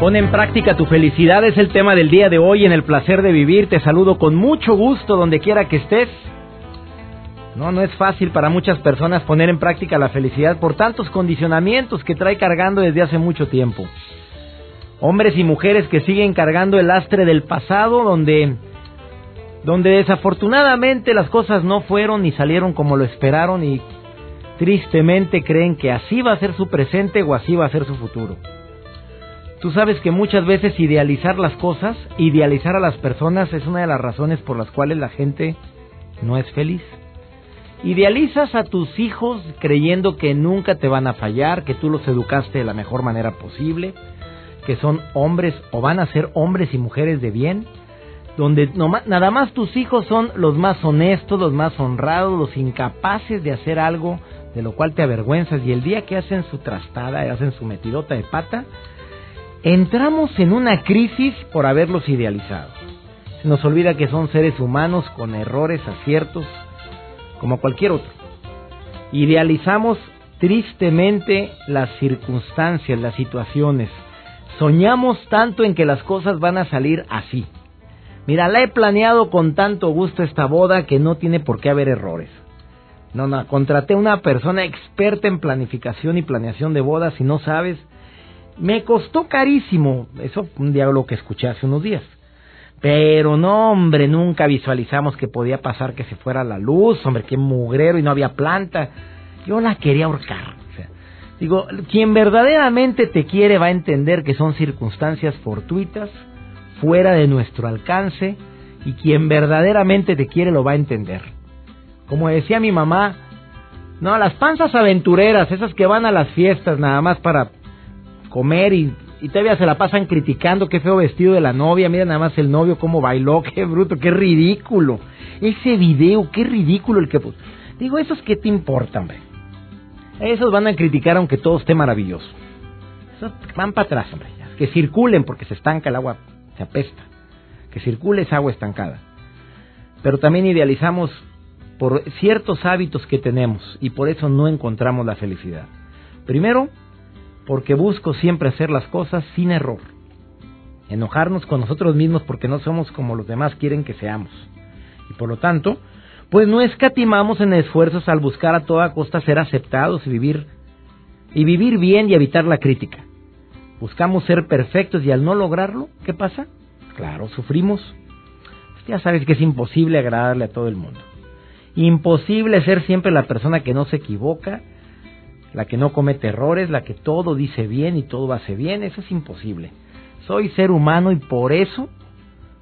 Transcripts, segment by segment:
Pon en práctica tu felicidad, es el tema del día de hoy en el placer de vivir. Te saludo con mucho gusto donde quiera que estés. No, no es fácil para muchas personas poner en práctica la felicidad por tantos condicionamientos que trae cargando desde hace mucho tiempo. Hombres y mujeres que siguen cargando el lastre del pasado donde donde desafortunadamente las cosas no fueron ni salieron como lo esperaron y tristemente creen que así va a ser su presente o así va a ser su futuro. Tú sabes que muchas veces idealizar las cosas, idealizar a las personas es una de las razones por las cuales la gente no es feliz. Idealizas a tus hijos creyendo que nunca te van a fallar, que tú los educaste de la mejor manera posible, que son hombres o van a ser hombres y mujeres de bien, donde nada más tus hijos son los más honestos, los más honrados, los incapaces de hacer algo de lo cual te avergüenzas y el día que hacen su trastada, hacen su metidota de pata, entramos en una crisis por haberlos idealizado. Se nos olvida que son seres humanos con errores, aciertos, como cualquier otro. Idealizamos tristemente las circunstancias, las situaciones. Soñamos tanto en que las cosas van a salir así. Mira, la he planeado con tanto gusto esta boda que no tiene por qué haber errores. No, no, contraté una persona experta en planificación y planeación de bodas y no sabes me costó carísimo. Eso un diálogo que escuché hace unos días. Pero no, hombre, nunca visualizamos que podía pasar que se fuera la luz, hombre, qué mugrero y no había planta. Yo la quería ahorcar. digo, quien verdaderamente te quiere va a entender que son circunstancias fortuitas, fuera de nuestro alcance, y quien verdaderamente te quiere lo va a entender. Como decía mi mamá, no, las panzas aventureras, esas que van a las fiestas nada más para comer y, y todavía se la pasan criticando qué feo vestido de la novia, mira nada más el novio cómo bailó, qué bruto, qué ridículo. Ese video, qué ridículo el que... Digo, ¿esos qué te importan, hombre? Esos van a criticar aunque todo esté maravilloso. Van para atrás, hombre. Que circulen porque se estanca el agua, se apesta. Que circule esa agua estancada. Pero también idealizamos por ciertos hábitos que tenemos y por eso no encontramos la felicidad. Primero, porque busco siempre hacer las cosas sin error. Enojarnos con nosotros mismos porque no somos como los demás quieren que seamos. Y por lo tanto, pues no escatimamos en esfuerzos al buscar a toda costa ser aceptados y vivir y vivir bien y evitar la crítica. Buscamos ser perfectos y al no lograrlo, ¿qué pasa? Claro, sufrimos. ya sabes que es imposible agradarle a todo el mundo. Imposible ser siempre la persona que no se equivoca la que no comete errores, la que todo dice bien y todo hace bien, eso es imposible. Soy ser humano y por eso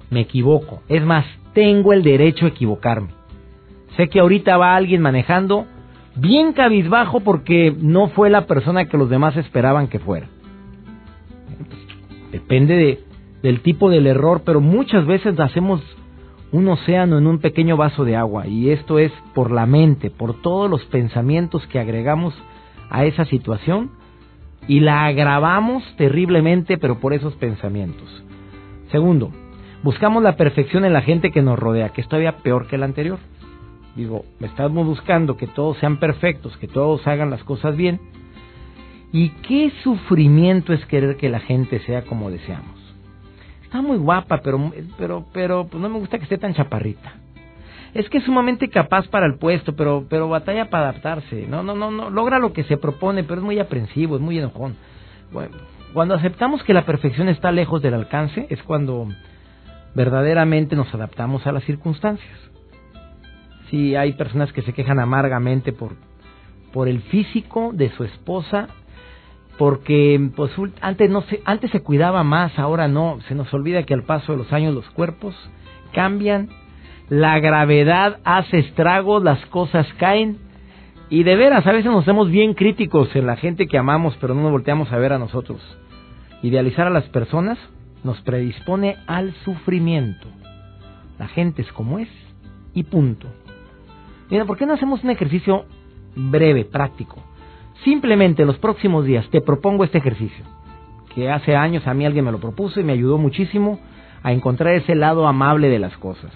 me equivoco. Es más, tengo el derecho a equivocarme. Sé que ahorita va alguien manejando bien cabizbajo porque no fue la persona que los demás esperaban que fuera. Depende de, del tipo del error, pero muchas veces hacemos un océano en un pequeño vaso de agua y esto es por la mente, por todos los pensamientos que agregamos a esa situación y la agravamos terriblemente, pero por esos pensamientos. Segundo, buscamos la perfección en la gente que nos rodea, que es todavía peor que la anterior. Digo, estamos buscando que todos sean perfectos, que todos hagan las cosas bien. ¿Y qué sufrimiento es querer que la gente sea como deseamos? Está muy guapa, pero pero pero pues no me gusta que esté tan chaparrita es que es sumamente capaz para el puesto, pero, pero batalla para adaptarse. No, no, no, no, logra lo que se propone, pero es muy aprensivo, es muy enojón. Bueno, cuando aceptamos que la perfección está lejos del alcance, es cuando verdaderamente nos adaptamos a las circunstancias. Si hay personas que se quejan amargamente por, por el físico de su esposa, porque pues antes no se, antes se cuidaba más, ahora no, se nos olvida que al paso de los años los cuerpos cambian la gravedad hace estragos, las cosas caen. Y de veras, a veces nos hacemos bien críticos en la gente que amamos, pero no nos volteamos a ver a nosotros. Idealizar a las personas nos predispone al sufrimiento. La gente es como es y punto. Mira, ¿por qué no hacemos un ejercicio breve, práctico? Simplemente los próximos días te propongo este ejercicio, que hace años a mí alguien me lo propuso y me ayudó muchísimo a encontrar ese lado amable de las cosas.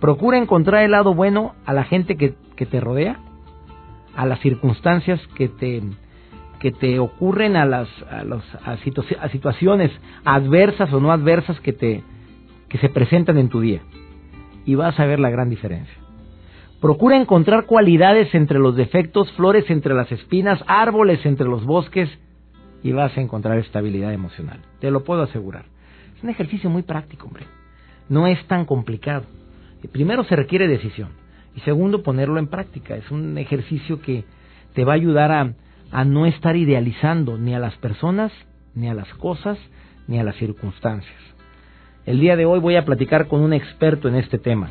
Procura encontrar el lado bueno a la gente que, que te rodea, a las circunstancias que te, que te ocurren, a las a los, a, situaciones adversas o no adversas que, te, que se presentan en tu día. Y vas a ver la gran diferencia. Procura encontrar cualidades entre los defectos, flores entre las espinas, árboles entre los bosques y vas a encontrar estabilidad emocional. Te lo puedo asegurar. Es un ejercicio muy práctico, hombre. No es tan complicado. Primero se requiere decisión y segundo ponerlo en práctica. Es un ejercicio que te va a ayudar a, a no estar idealizando ni a las personas, ni a las cosas, ni a las circunstancias. El día de hoy voy a platicar con un experto en este tema.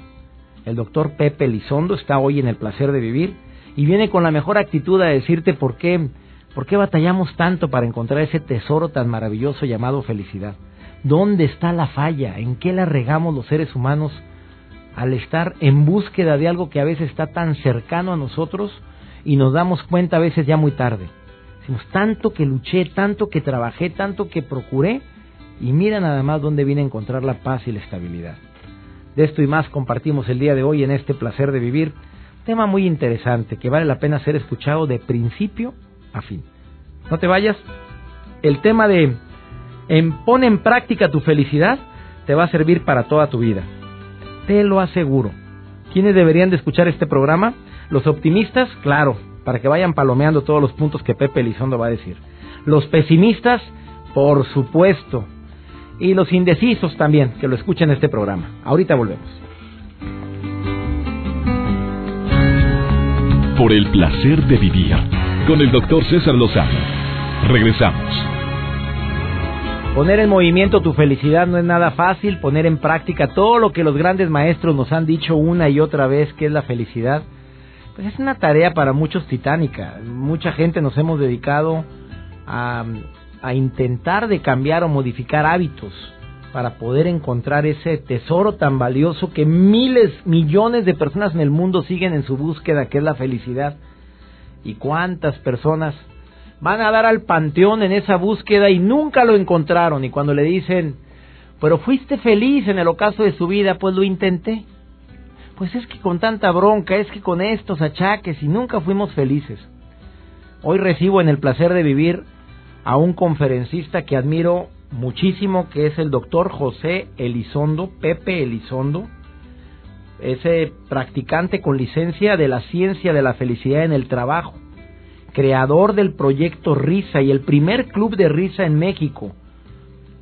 El doctor Pepe Lizondo está hoy en el placer de vivir y viene con la mejor actitud a decirte por qué, por qué batallamos tanto para encontrar ese tesoro tan maravilloso llamado felicidad. ¿Dónde está la falla? ¿En qué la regamos los seres humanos al estar en búsqueda de algo que a veces está tan cercano a nosotros y nos damos cuenta a veces ya muy tarde? Decimos, tanto que luché, tanto que trabajé, tanto que procuré, y mira nada más dónde viene a encontrar la paz y la estabilidad. De esto y más compartimos el día de hoy en este placer de vivir. Tema muy interesante que vale la pena ser escuchado de principio a fin. No te vayas. El tema de en pon en práctica tu felicidad te va a servir para toda tu vida. Te lo aseguro. ¿Quiénes deberían de escuchar este programa? Los optimistas, claro, para que vayan palomeando todos los puntos que Pepe Elizondo va a decir. Los pesimistas, por supuesto. Y los indecisos también, que lo escuchen este programa. Ahorita volvemos. Por el placer de vivir, con el doctor César Lozano. Regresamos. Poner en movimiento tu felicidad no es nada fácil, poner en práctica todo lo que los grandes maestros nos han dicho una y otra vez que es la felicidad, pues es una tarea para muchos titánica. Mucha gente nos hemos dedicado a, intentar de cambiar o modificar hábitos para poder encontrar ese tesoro tan valioso que miles, millones de personas en el mundo siguen en su búsqueda, que es la felicidad. ¿Y cuántas personas van a dar al panteón en esa búsqueda y nunca lo encontraron. Y cuando le dicen, pero fuiste feliz en el ocaso de su vida, pues lo intenté. Pues es que con tanta bronca, es que con estos achaques y nunca fuimos felices. Hoy recibo en el placer de vivir a un conferencista que admiro muchísimo, que es el doctor José Elizondo, Pepe Elizondo, ese practicante con licencia de la ciencia de la felicidad en el trabajo creador del proyecto Risa y el primer club de risa en México.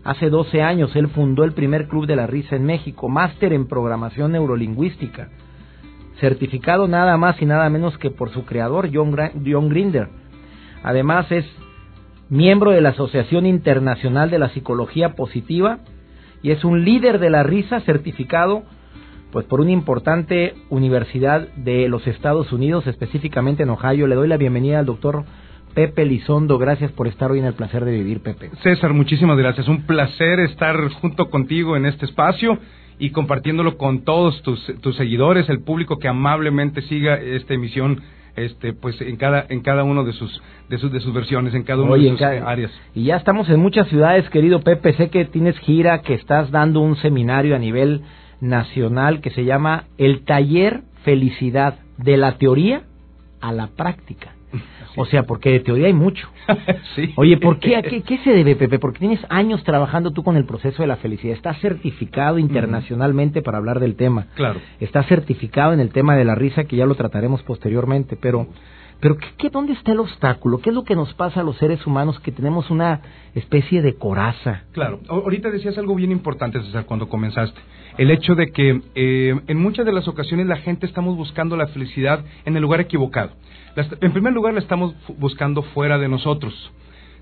Hace 12 años él fundó el primer club de la risa en México, máster en programación neurolingüística, certificado nada más y nada menos que por su creador, John, John Grinder. Además es miembro de la Asociación Internacional de la Psicología Positiva y es un líder de la risa certificado pues por una importante universidad de los Estados Unidos, específicamente en Ohio. Le doy la bienvenida al doctor Pepe Lizondo. Gracias por estar hoy en el placer de vivir, Pepe. César, muchísimas gracias. Un placer estar junto contigo en este espacio y compartiéndolo con todos tus, tus seguidores, el público que amablemente siga esta emisión este pues en cada en cada uno de sus de sus de sus versiones en cada una de sus áreas y ya estamos en muchas ciudades querido Pepe sé que tienes gira que estás dando un seminario a nivel nacional que se llama el Taller Felicidad de la teoría a la práctica. O sea, porque de teoría hay mucho. Oye, ¿por qué, qué, qué, se debe, Pepe? Porque tienes años trabajando tú con el proceso de la felicidad. Estás certificado internacionalmente para hablar del tema. Claro. Estás certificado en el tema de la risa, que ya lo trataremos posteriormente. Pero pero ¿qué, ¿dónde está el obstáculo? ¿Qué es lo que nos pasa a los seres humanos que tenemos una especie de coraza? Claro, ahorita decías algo bien importante, César, cuando comenzaste. El hecho de que eh, en muchas de las ocasiones la gente estamos buscando la felicidad en el lugar equivocado. En primer lugar, la estamos buscando fuera de nosotros.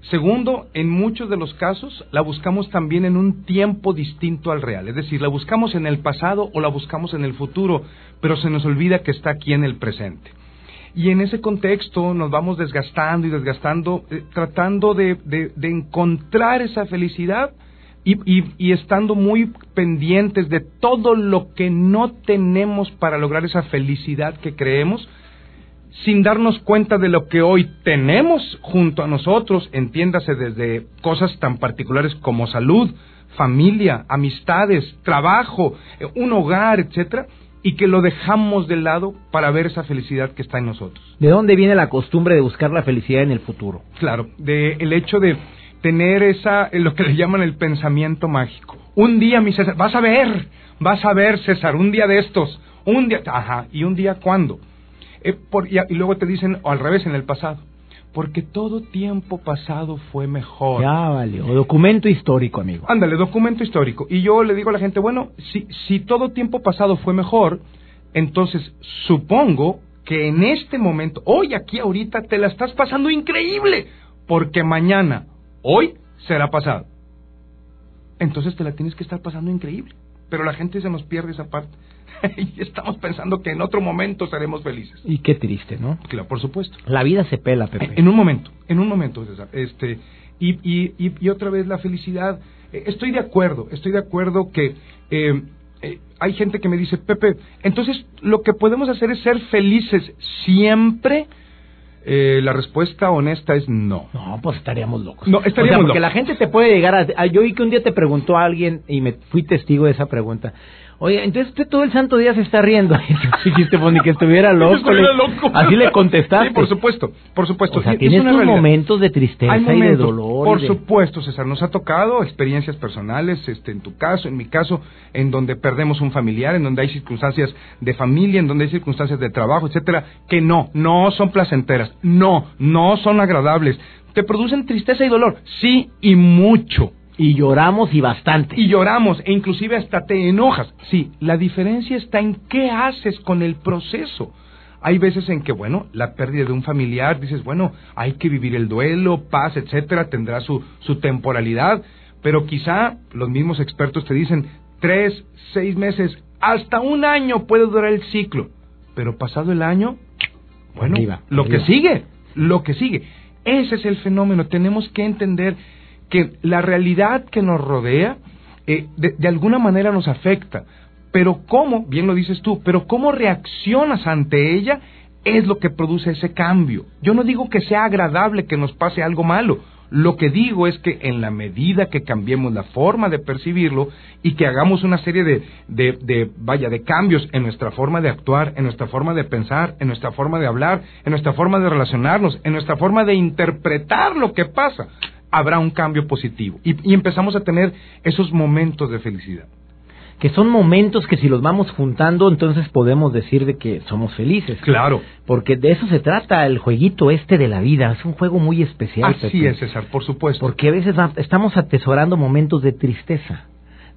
Segundo, en muchos de los casos la buscamos también en un tiempo distinto al real, es decir, la buscamos en el pasado o la buscamos en el futuro, pero se nos olvida que está aquí en el presente. Y en ese contexto nos vamos desgastando y desgastando, eh, tratando de, de, encontrar esa felicidad y, y, y, estando muy pendientes de todo lo que no tenemos para lograr esa felicidad que creemos, sin darnos cuenta de lo que hoy tenemos junto a nosotros, entiéndase desde cosas tan particulares como salud, familia, amistades, trabajo, eh, un hogar, etcétera, y que lo dejamos de lado para ver esa felicidad que está en nosotros. ¿De dónde viene la costumbre de buscar la felicidad en el futuro? Claro, de el hecho de tener esa eh, lo que le llaman el pensamiento mágico. Un día, mi César, vas a ver, vas a ver, César, un día de estos, un día, ajá, y un día cuándo? Eh, y, luego te dicen, o al revés, en el pasado. Porque todo tiempo pasado fue mejor. Ya vale, o documento histórico, amigo. Ándale, documento histórico. Y yo le digo a la gente, bueno, si, si todo tiempo pasado fue mejor, entonces supongo que en este momento, hoy, aquí, ahorita, te la estás pasando increíble. Porque mañana, hoy, será pasado. Entonces te la tienes que estar pasando increíble. Pero la gente se nos pierde esa parte. y estamos pensando que en otro momento seremos felices. Y qué triste, ¿no? Claro, por supuesto. La vida se pela, Pepe. En un momento, en un momento, César. Este, y, y, y, otra vez la felicidad. Eh, estoy de acuerdo, estoy de acuerdo que eh, eh, hay gente que me dice, Pepe, entonces lo que podemos hacer es ser felices siempre. la respuesta honesta es no. No, pues estaríamos locos. No, estaríamos porque la gente te puede llegar a, Yo oí que un día te preguntó a alguien y me fui testigo de esa pregunta. Oye, entonces usted todo el santo día se está riendo. dijiste, pues, que estuviera loco. Estuviera loco. Así le contestaste. Sí, por supuesto, por supuesto. O sea, tienes tus momentos de tristeza y de dolor. Por supuesto, César. Nos ha tocado experiencias personales, este, en tu caso, en mi caso, en donde perdemos un familiar, en donde hay circunstancias de familia, en donde hay circunstancias de trabajo, etcétera, que no, no son placenteras. No, no son agradables. Te producen tristeza y dolor. Sí, y mucho. Y lloramos y bastante. Y lloramos, e inclusive hasta te enojas. Sí, la diferencia está en qué haces con el proceso. Hay veces en que, bueno, la pérdida de un familiar, dices, bueno, hay que vivir el duelo, paz, etcétera, tendrá su, su temporalidad, pero quizá los mismos expertos te dicen, tres, seis meses, hasta un año puede durar el ciclo. Pero pasado el año, bueno, lo que sigue, lo que sigue. Ese es el fenómeno. Tenemos que entender que la realidad que nos rodea eh, de, alguna manera nos afecta. Pero cómo, bien lo dices tú, pero cómo reaccionas ante ella es lo que produce ese cambio. Yo no digo que sea agradable que nos pase algo malo. Lo que digo es que en la medida que cambiemos la forma de percibirlo y que hagamos una serie de, de, de, vaya, de cambios en nuestra forma de actuar, en nuestra forma de pensar, en nuestra forma de hablar, en nuestra forma de relacionarnos, en nuestra forma de interpretar lo que pasa, habrá un cambio positivo y, empezamos a tener esos momentos de felicidad que son momentos que si los vamos juntando, entonces podemos decir de que somos felices. Claro. Porque de eso se trata el jueguito este de la vida. Es un juego muy especial. Así es, César, por supuesto. Porque a veces estamos atesorando momentos de tristeza,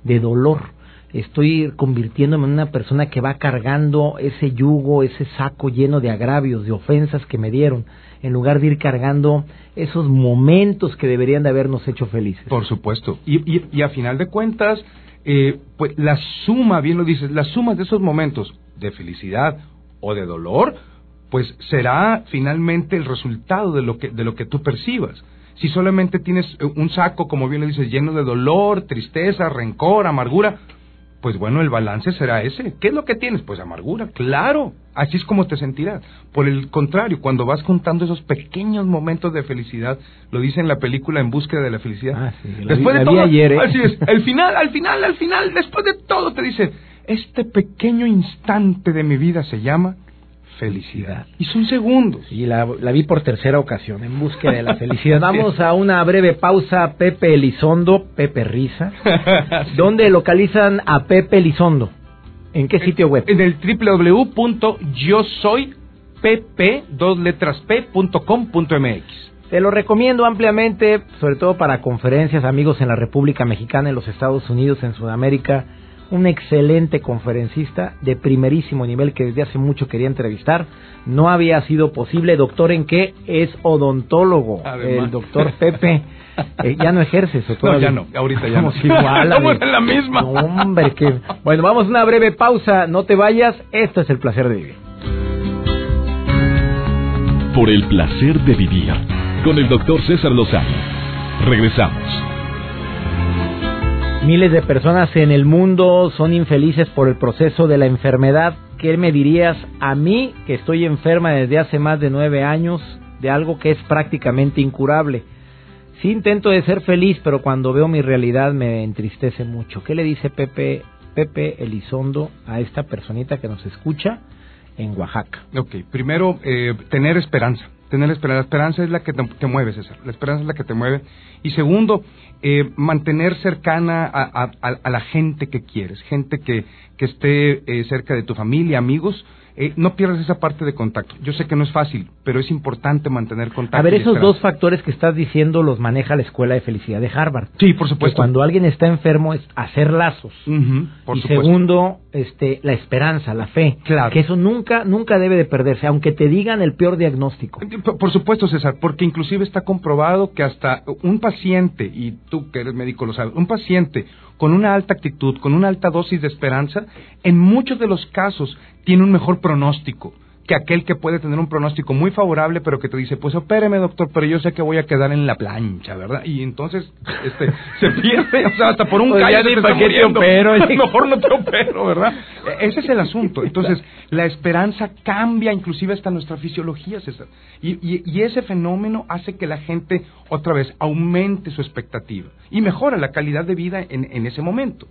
de dolor. Estoy convirtiéndome en una persona que va cargando ese yugo, ese saco lleno de agravios, de ofensas que me dieron en lugar de ir cargando esos momentos que deberían de habernos hecho felices. Por supuesto. Y, y, a final de cuentas, eh, pues la suma, bien lo dices, la suma de esos momentos de felicidad o de dolor, pues será finalmente el resultado de lo que, de lo que tú percibas. Si solamente tienes un saco, como bien lo dices, lleno de dolor, tristeza, rencor, amargura, pues bueno, el balance será ese. ¿Qué es lo que tienes? Pues amargura, claro. Así es como te sentirás. Por el contrario, cuando vas contando esos pequeños momentos de felicidad, lo dice en la película En búsqueda de la felicidad. Ah, después de todo, ayer, ¿eh? así es, al final, al final, al final, después de todo te dice, este pequeño instante de mi vida se llama felicidad. Y son segundos. Y la, vi por tercera ocasión, en búsqueda de la felicidad. Vamos a una breve pausa, Pepe Elizondo, Pepe Risa. ¿Dónde localizan a Pepe Elizondo? ¿En qué sitio web? En el www.yosoypp2letras.com.mx. Te lo recomiendo ampliamente, sobre todo para conferencias, amigos en la República Mexicana, en los Estados Unidos, en Sudamérica un excelente conferencista de primerísimo nivel que desde hace mucho quería entrevistar. No había sido posible. Doctor, ¿en qué? Es odontólogo. El doctor Pepe. Eh, ya no ejerce eso No, ya no. Ahorita ya no. igual. Estamos en la misma. hombre, que... Bueno, vamos a una breve pausa. No te vayas. Esto es el placer de vivir. por el placer de vivir con el doctor César Lozano. Regresamos. Miles de personas en el mundo son infelices por el proceso de la enfermedad. ¿Qué me dirías a mí que estoy enferma desde hace más de nueve años de algo que es prácticamente incurable? Sí intento de ser feliz, pero cuando veo mi realidad me entristece mucho. ¿Qué le dice Pepe, Pepe Elizondo a esta personita que nos escucha en Oaxaca? Ok, primero, eh, tener esperanza. Tener esperanza. La esperanza es la que te, mueve, César. La esperanza es la que te mueve. Y segundo, eh, mantener cercana a, a, la gente que quieres, gente que, que esté eh, cerca de tu familia, amigos, eh, no pierdas esa parte de contacto. Yo sé que no es fácil, pero es importante mantener contacto. A ver, esos dos factores que estás diciendo los maneja la Escuela de Felicidad de Harvard. Sí, por supuesto. cuando alguien está enfermo es hacer lazos. y segundo, este, la esperanza, la fe. Claro. Que eso nunca, nunca debe de perderse, aunque te digan el peor diagnóstico. Eh, por supuesto, César, porque inclusive está comprobado que hasta un paciente, y tú que eres médico lo sabes, un paciente con una alta actitud, con una alta dosis de esperanza, en muchos de los casos tiene un mejor pronóstico que aquel que puede tener un pronóstico muy favorable, pero que te dice, pues opéreme, doctor, pero yo sé que voy a quedar en la plancha, ¿verdad? Y entonces este, se pierde, o sea, hasta por un pues callo está muriendo. Opero, mejor no te opero, ¿verdad? E, ese es el asunto. Entonces, la esperanza cambia inclusive hasta nuestra fisiología, César. Y, y, ese fenómeno hace que la gente, otra vez, aumente su expectativa y mejora la calidad de vida en, en ese momento.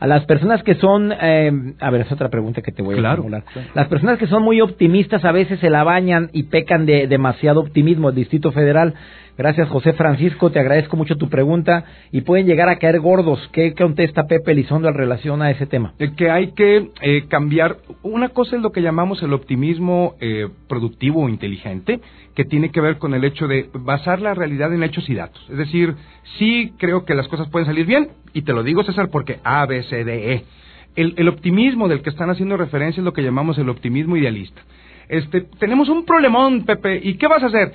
A las personas que son, eh, a ver, es otra pregunta que te voy a formular. Las personas que son muy optimistas a veces se la bañan y pecan de demasiado optimismo. El Distrito Federal Gracias, José Francisco. Te agradezco mucho tu pregunta. Y pueden llegar a caer gordos. ¿Qué contesta Pepe Elizondo en relación a ese tema? Que hay que eh, cambiar. Una cosa es lo que llamamos el optimismo eh, productivo o inteligente, que tiene que ver con el hecho de basar la realidad en hechos y datos. Es decir, sí creo que las cosas pueden salir bien, y te lo digo, César, porque A, B, C, D, E. El, el optimismo del que están haciendo referencia es lo que llamamos el optimismo idealista. Este, tenemos un problemón, Pepe, ¿y qué vas a hacer?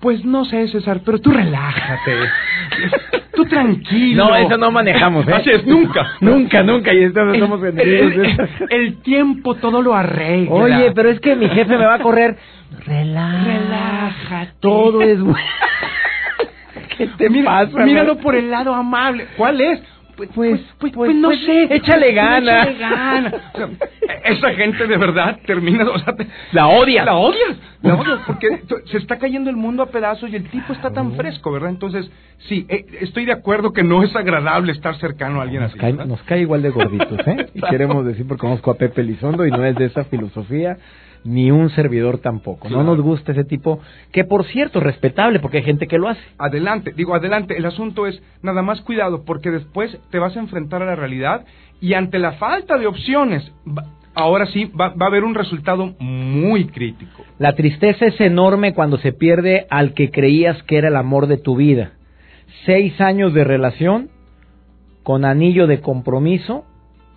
Pues no sé, César, pero tú relájate. tú tranquilo. No, eso no manejamos, ¿eh? Así es, nunca. nunca, nunca. Y estamos somos el, el, tiempo todo lo arregla. Oye, pero es que mi jefe me va a correr. Relájate. Todo es bueno. ¿Qué te pasa? Míralo por el lado amable. ¿Cuál es? Pues, pues, pues, pues, no sé, échale gana. Échale gana. esa gente de verdad termina, o sea, la odias. La odias, la odias, porque se está cayendo el mundo a pedazos y el tipo está tan fresco, ¿verdad? Entonces, sí, estoy de acuerdo que no es agradable estar cercano a alguien nos así. Cae, nos cae igual de gorditos, ¿eh? Y queremos decir, porque conozco a Pepe Lizondo y no es de esa filosofía ni un servidor tampoco. No nos gusta ese tipo, que por cierto, respetable, porque hay gente que lo hace. Adelante, digo adelante, el asunto es nada más cuidado, porque después te vas a enfrentar a la realidad y ante la falta de opciones, ahora sí va, va a haber un resultado muy crítico. La tristeza es enorme cuando se pierde al que creías que era el amor de tu vida. Seis años de relación con anillo de compromiso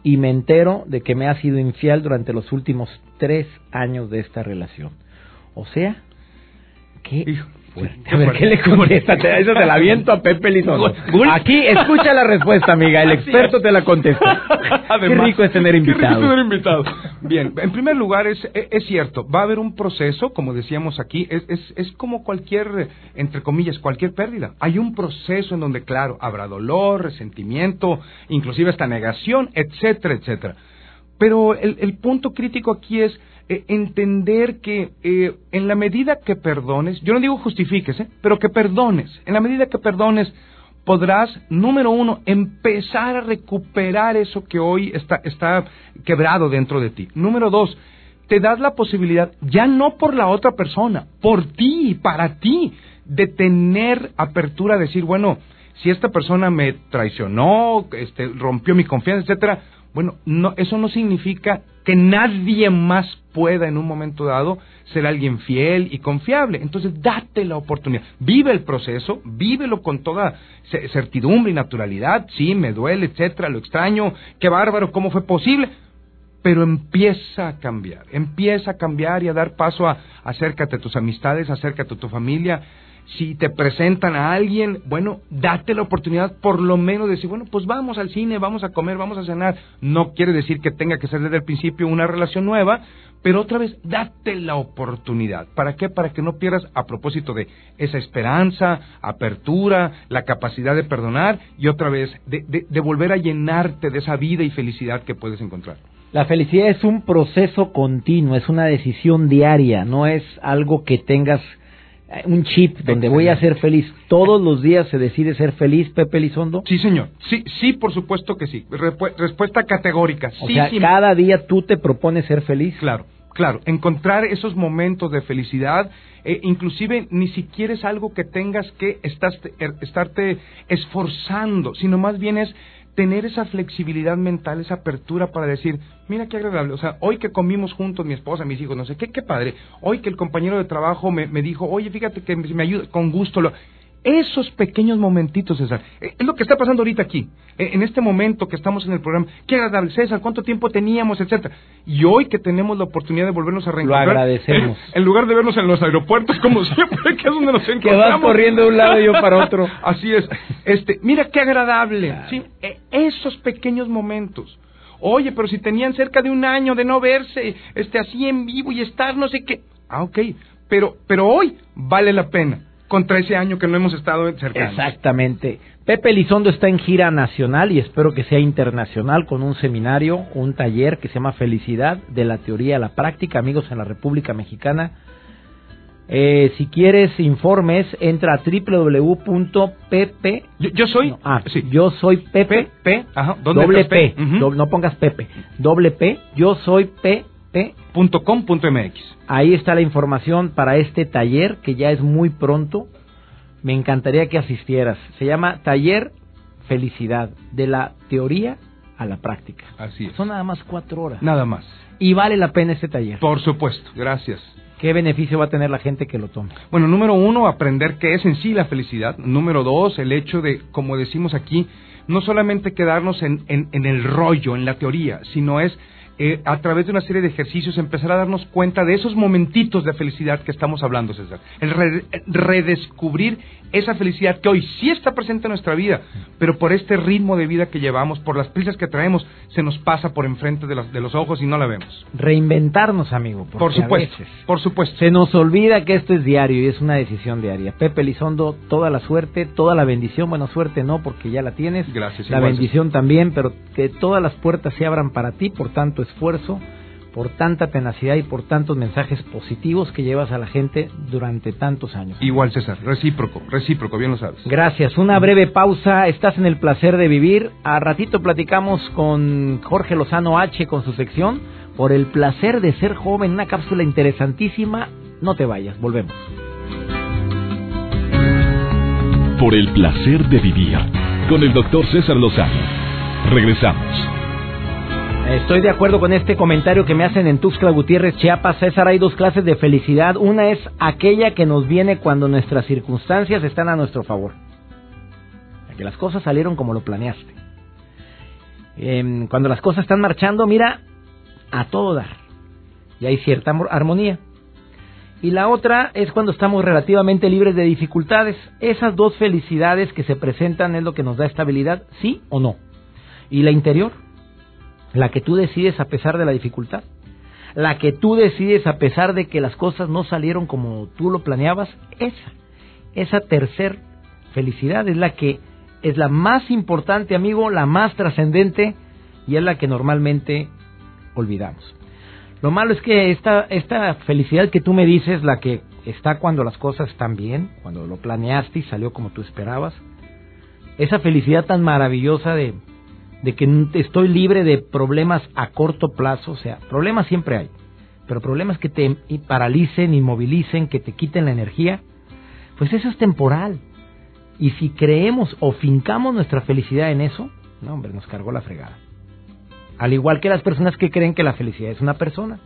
y me entero de que me ha sido infiel durante los últimos tres años de esta relación. O sea, A ver, ¿qué le contesta? Eso te la viento a Pepe Lizondo. Aquí, escucha la respuesta, amiga. El experto te la contesta. qué rico es tener invitados. Qué rico tener invitados. Bien, en primer lugar, es, es cierto, va a haber un proceso, como decíamos aquí, es, es, es como cualquier, entre comillas, cualquier pérdida. Hay un proceso en donde, claro, habrá dolor, resentimiento, inclusive hasta negación, etcétera, etcétera. Pero el, el punto crítico aquí es eh, entender que eh, en la medida que perdones, yo no digo justifiques, eh, pero que perdones, en la medida que perdones, podrás, número uno, empezar a recuperar eso que hoy está, está quebrado dentro de ti. Número dos, te das la posibilidad, ya no por la otra persona, por ti, para ti, de tener apertura decir, bueno, si esta persona me traicionó, este, rompió mi confianza, etcétera, bueno, no, eso no significa que nadie más pueda en un momento dado ser alguien fiel y confiable. Entonces, date la oportunidad. Vive el proceso, vívelo con toda certidumbre y naturalidad. Sí, me duele, etcétera, lo extraño, qué bárbaro, cómo fue posible. Pero empieza a cambiar, empieza a cambiar y a dar paso a acércate a tus amistades, acércate a tu familia. Si te presentan a alguien, bueno, date la oportunidad por lo menos de decir, bueno, pues vamos al cine, vamos a comer, vamos a cenar. No quiere decir que tenga que ser desde el principio una relación nueva, pero otra vez, date la oportunidad. ¿Para qué? Para que no pierdas a propósito de esa esperanza, apertura, la capacidad de perdonar y otra vez de, de volver a llenarte de esa vida y felicidad que puedes encontrar. La felicidad es un proceso continuo, es una decisión diaria, no es algo que tengas un chip donde voy a ser feliz. Todos los días se decide ser feliz, Pepe Lizondo. Sí, señor. Sí, sí, por supuesto que sí. respuesta categórica. O sea, cada día tú te propones ser feliz. Claro, claro. Encontrar esos momentos de felicidad, eh, inclusive ni siquiera es algo que tengas que er, estarte esforzando, sino más bien es tener esa flexibilidad mental, esa apertura para decir, mira qué agradable, o sea, hoy que comimos juntos, mi esposa, mis hijos, no sé, qué, qué padre, hoy que el compañero de trabajo me, me dijo, oye, fíjate que me ayuda, con gusto lo... Esos pequeños momentitos, César, eh, es lo que está pasando ahorita aquí, eh, en este momento que estamos en el programa. Qué agradable, César, cuánto tiempo teníamos, etcétera. Y hoy que tenemos la oportunidad de volvernos a reencontrar. Lo agradecemos. En lugar de vernos en los aeropuertos, como siempre, que es donde nos encontramos. Que vas corriendo de un lado y yo para otro. Así es. Este, mira qué agradable. ¿sí? Esos pequeños momentos. Oye, pero si tenían cerca de un año de no verse, este, así en vivo y estar, no sé qué. Ah, ok. Pero, pero hoy vale la pena contra ese año que no hemos estado cercanos. Exactamente. Pepe Lizondo está en gira nacional y espero que sea internacional con un seminario, un taller que se llama Felicidad de la teoría a la práctica, amigos en la República Mexicana. Eh, si quieres informes, entra a www.pepe. Yo, yo soy. ah, sí. Yo soy Pepe. P, ajá, doble P. no pongas Pepe. Doble P. Yo soy P .com.mx. Ahí está la información para este taller que ya es muy pronto. Me encantaría que asistieras. Se llama Taller Felicidad, de la teoría a la práctica. Así es. Son nada más cuatro horas. Nada más. Y vale la pena este taller. Por supuesto, gracias. ¿Qué beneficio va a tener la gente que lo tome? Bueno, número uno, aprender qué es en sí la felicidad. Número dos, el hecho de, como decimos aquí, no solamente quedarnos en, en el rollo, en la teoría, sino es eh, a través de una serie de ejercicios, empezar a darnos cuenta de esos momentitos de felicidad que estamos hablando, César. El redescubrir esa felicidad que hoy sí está presente en nuestra vida, pero por este ritmo de vida que llevamos, por las prisas que traemos, se nos pasa por enfrente de, los, de los ojos y no la vemos. Reinventarnos, amigo. Por supuesto, por supuesto. Se nos olvida que esto es diario y es una decisión diaria. Pepe Lizondo, toda la suerte, toda la bendición. Bueno, suerte no, porque ya la tienes. Gracias. La bendición también, pero que todas las puertas se abran para ti, por tanto, esfuerzo, por tanta tenacidad y por tantos mensajes positivos que llevas a la gente durante tantos años. Igual, César, recíproco, recíproco, bien lo sabes. Gracias. Una breve pausa. Estás en el placer de vivir. A ratito platicamos con Jorge Lozano H con su sección por el placer de ser joven. Una cápsula interesantísima. No te vayas, volvemos. Por el placer de vivir con el doctor César Lozano. Regresamos. Estoy de acuerdo con este comentario que me hacen en Tuxtla Gutiérrez, Chiapas. César, hay dos clases de felicidad. Una es aquella que nos viene cuando nuestras circunstancias están a nuestro favor. Que las cosas salieron como lo planeaste. Em, cuando las cosas están marchando, mira, a todo dar. Y hay cierta armonía. Y la otra es cuando estamos relativamente libres de dificultades. Esas dos felicidades que se presentan es lo que nos da estabilidad, sí o no. Y la interior, la que tú decides a pesar de la dificultad, la que tú decides a pesar de que las cosas no salieron como tú lo planeabas, esa, esa tercer felicidad es la que es la más importante, amigo, la más trascendente y es la que normalmente olvidamos. Lo malo es que esta, esta felicidad que tú me dices, la que está cuando las cosas están bien, cuando lo planeaste y salió como tú esperabas, esa felicidad tan maravillosa de de que estoy libre de problemas a corto plazo, o sea, problemas siempre hay, pero problemas que te paralicen, inmovilicen, que te quiten la energía, pues eso es temporal. Y si creemos o fincamos nuestra felicidad en eso, no, hombre, nos cargó la fregada. Al igual que las personas que creen que la felicidad es una persona,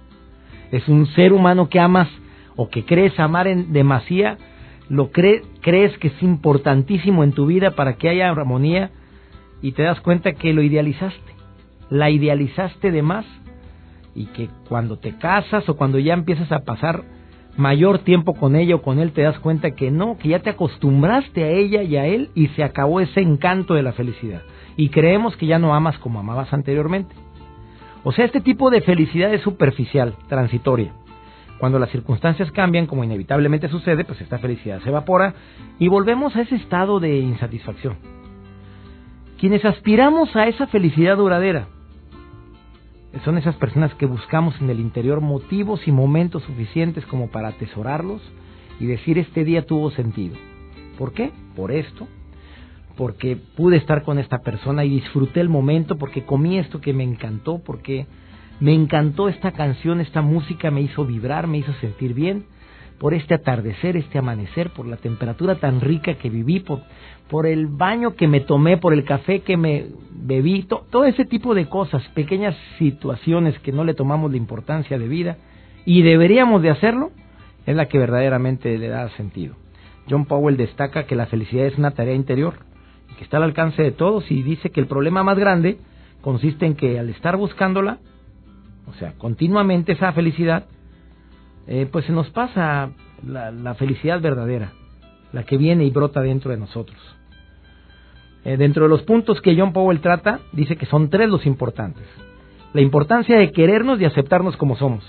es un ser humano que amas o que crees amar en demasía, lo crees que es importantísimo en tu vida para que haya armonía, y te das cuenta que lo idealizaste, la idealizaste de más y que cuando te casas o cuando ya empiezas a pasar mayor tiempo con ella o con él te das cuenta que no, que ya te acostumbraste a ella y a él y se acabó ese encanto de la felicidad. Y creemos que ya no amas como amabas anteriormente. O sea, este tipo de felicidad es superficial, transitoria. Cuando las circunstancias cambian, como inevitablemente sucede, pues esta felicidad se evapora y volvemos a ese estado de insatisfacción. Quienes aspiramos a esa felicidad duradera son esas personas que buscamos en el interior motivos y momentos suficientes como para atesorarlos y decir este día tuvo sentido. ¿Por qué? Por esto, porque pude estar con esta persona y disfruté el momento, porque comí esto que me encantó, porque me encantó esta canción, esta música me hizo vibrar, me hizo sentir bien, por este atardecer, este amanecer, por la temperatura tan rica que viví, por, por el baño que me tomé, por el café que me bebí, todo ese tipo de cosas, pequeñas situaciones que no le tomamos la importancia de vida y deberíamos de hacerlo, es la que verdaderamente le da sentido. John Powell destaca que la felicidad es una tarea interior, que está al alcance de todos y dice que el problema más grande consiste en que al estar buscándola, o sea, continuamente esa felicidad, eh, pues se nos pasa la, felicidad verdadera, la que viene y brota dentro de nosotros. Eh, dentro de los puntos que John Powell trata, dice que son tres los importantes. La importancia de querernos y aceptarnos como somos.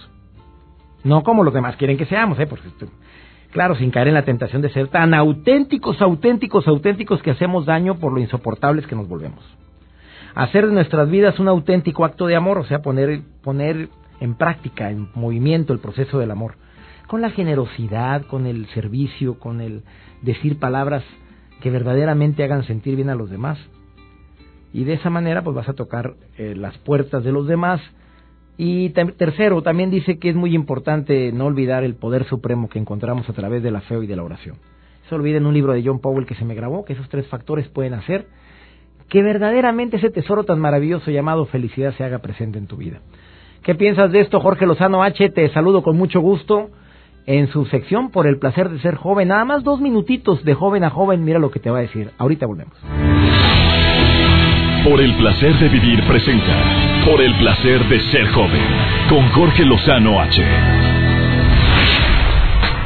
No como los demás quieren que seamos, ¿eh? Porque, claro, sin caer en la tentación de ser tan auténticos, auténticos, auténticos que hacemos daño por lo insoportables que nos volvemos. Hacer de nuestras vidas un auténtico acto de amor, o sea, poner, poner en práctica, en movimiento el proceso del amor, con la generosidad, con el servicio, con el decir palabras que verdaderamente hagan sentir bien a los demás. Y de esa manera pues vas a tocar eh, las puertas de los demás. Y tercero, también dice que es muy importante no olvidar el poder supremo que encontramos a través de la fe y de la oración. Se olviden un libro de John Powell que se me grabó, que esos tres factores pueden hacer que verdaderamente ese tesoro tan maravilloso llamado felicidad se haga presente en tu vida. ¿Qué piensas de esto, Jorge Lozano H? Te saludo con mucho gusto en su sección por el placer de ser joven. Nada más dos minutitos de joven a joven, mira lo que te va a decir. Ahorita volvemos. Por el placer de vivir presenta. Por el placer de ser joven. Con Jorge Lozano H.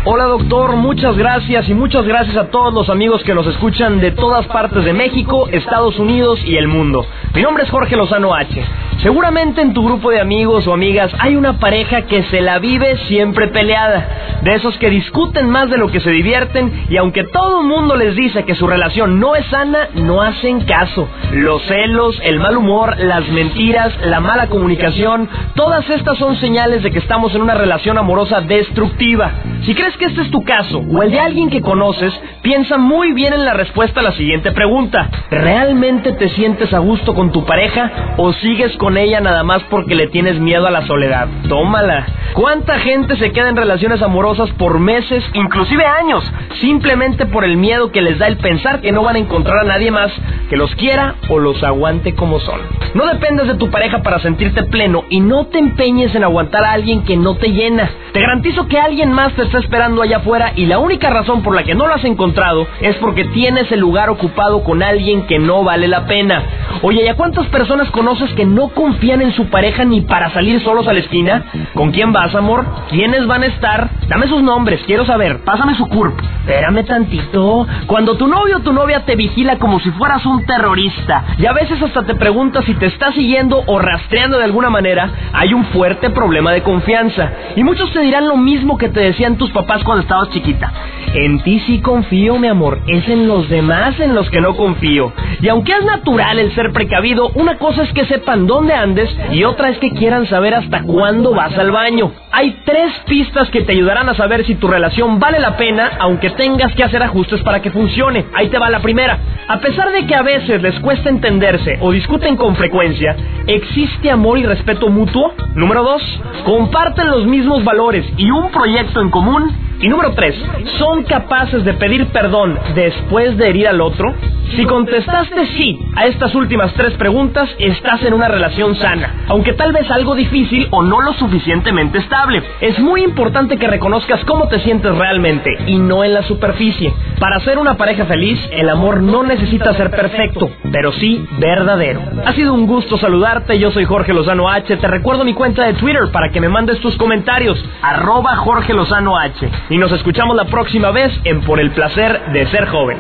Hola doctor, muchas gracias y muchas gracias a todos los amigos que nos escuchan de todas partes de México, Estados Unidos y el mundo. Mi nombre es Jorge Lozano H. Seguramente en tu grupo de amigos o amigas hay una pareja que se la vive siempre peleada, de esos que discuten más de lo que se divierten y aunque todo el mundo les dice que su relación no es sana, no hacen caso. Los celos, el mal humor, las mentiras, la mala comunicación, todas estas son señales de que estamos en una relación amorosa destructiva. Si crees que este es tu caso o el de alguien que conoces, piensa muy bien en la respuesta a la siguiente pregunta. ¿Realmente te sientes a gusto con tu pareja o sigues con ella nada más porque le tienes miedo a la soledad. Tómala. ¿Cuánta gente se queda en relaciones amorosas por meses, inclusive años, simplemente por el miedo que les da el pensar que no van a encontrar a nadie más que los quiera o los aguante como son? No dependes de tu pareja para sentirte pleno y no te empeñes en aguantar a alguien que no te llena. Te garantizo que alguien más te está esperando allá afuera y la única razón por la que no lo has encontrado es porque tienes el lugar ocupado con alguien que no vale la pena. Oye, ¿y a cuántas personas conoces que no confían en su pareja ni para salir solos a la esquina? ¿Con quién vas, amor? ¿Quiénes van a estar? Dame sus nombres, quiero saber. Pásame su CURP. Espérame tantito. Cuando tu novio o tu novia te vigila como si fueras un terrorista y a veces hasta te pregunta si te está siguiendo o rastreando de alguna manera, hay un fuerte problema de confianza. Y muchos te dirán lo mismo que te decían tus papás cuando estabas chiquita. En ti sí confío, mi amor. Es en los demás en los que no confío. Y aunque es natural el ser precavido, una cosa es que sepan dónde andes y otra es que quieran saber hasta cuándo vas al baño. Hay tres pistas que te ayudarán a saber si tu relación vale la pena, aunque tengas que hacer ajustes para que funcione. Ahí te va la primera. A pesar de que a veces les cuesta entenderse o discuten con frecuencia, ¿existe amor y respeto mutuo? Número dos, comparten los mismos valores y un proyecto en común. Y número tres, ¿son capaces de pedir perdón después de herir al otro? Si contestaste sí a estas últimas tres preguntas, estás en una relación sana, aunque tal vez algo difícil o no lo suficientemente estable. Es muy importante que reconozcas cómo te sientes realmente y no en la superficie. Para ser una pareja feliz, el amor no necesita ser perfecto, pero sí verdadero. Ha sido un gusto saludarte, yo soy Jorge Lozano H. Te recuerdo mi cuenta de Twitter para que me mandes tus comentarios, arroba Jorge Lozano H. Y nos escuchamos la próxima vez en Por el Placer de Ser Joven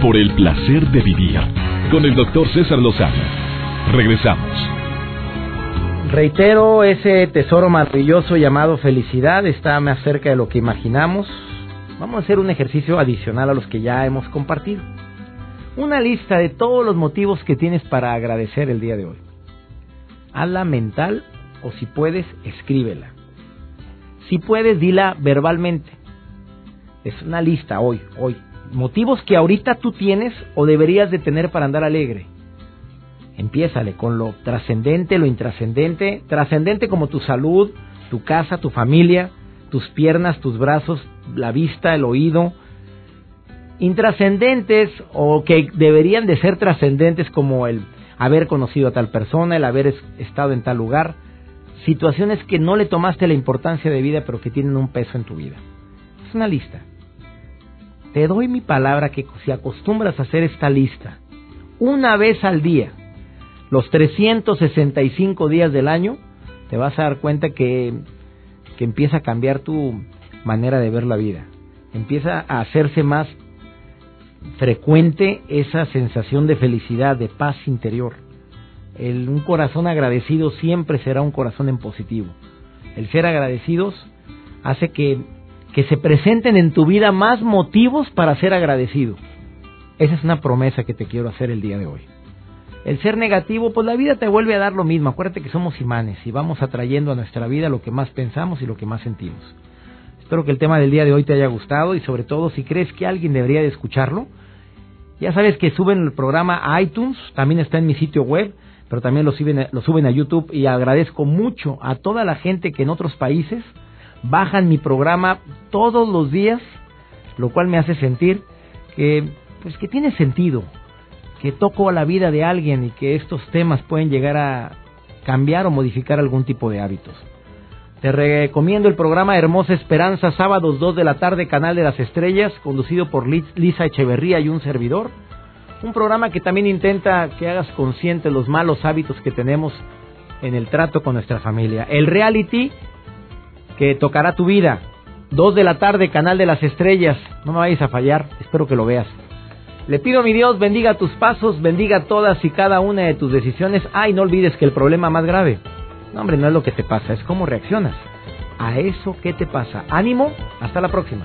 por el placer de vivir con el doctor César Lozano. Regresamos. Reitero, ese tesoro maravilloso llamado felicidad está más cerca de lo que imaginamos. Vamos a hacer un ejercicio adicional a los que ya hemos compartido. Una lista de todos los motivos que tienes para agradecer el día de hoy. Hazla mental o si puedes, escríbela. Si puedes, dila verbalmente. Es una lista hoy, hoy, motivos que ahorita tú tienes o deberías de tener para andar alegre. Empiézale con lo trascendente, lo intrascendente, trascendente como tu salud, tu casa, tu familia, tus piernas, tus brazos, la vista, el oído. Intrascendentes o que deberían de ser trascendentes como el haber conocido a tal persona, el haber estado en tal lugar. Situaciones que no le tomaste la importancia de vida pero que tienen un peso en tu vida. Es una lista. Te doy mi palabra que si acostumbras a hacer esta lista una vez al día, los 365 días del año, te vas a dar cuenta que, que empieza a cambiar tu manera de ver la vida. Empieza a hacerse más frecuente esa sensación de felicidad, de paz interior. Un corazón agradecido siempre será un corazón en positivo. El ser agradecidos hace que que se presenten en tu vida más motivos para ser agradecido. Esa es una promesa que te quiero hacer el día de hoy. El ser negativo, pues la vida te vuelve a dar lo mismo. Acuérdate que somos imanes y vamos atrayendo a nuestra vida lo que más pensamos y lo que más sentimos. Espero que el tema del día de hoy te haya gustado y sobre todo si crees que alguien debería de escucharlo. Ya sabes que suben el programa a iTunes, también está en mi sitio web, pero también lo suben, lo suben a YouTube y agradezco mucho a toda la gente que en otros países bajan mi programa todos los días, lo cual me hace sentir que pues que tiene sentido, que toco la vida de alguien y que estos temas pueden llegar a cambiar o modificar algún tipo de hábitos. Te recomiendo el programa Hermosa Esperanza, sábados 2 de la tarde, Canal de las Estrellas, conducido por Lisa Echeverría y un servidor. Un programa que también intenta que hagas consciente los malos hábitos que tenemos en el trato con nuestra familia. El reality que tocará tu vida. Dos de la tarde, Canal de las Estrellas. No me vayas a fallar, espero que lo veas. Le pido a mi Dios bendiga tus pasos, bendiga todas y cada una de tus decisiones. Ay, no olvides que el problema más grave, no hombre, no es lo que te pasa, es cómo reaccionas a eso que te pasa. Ánimo, hasta la próxima.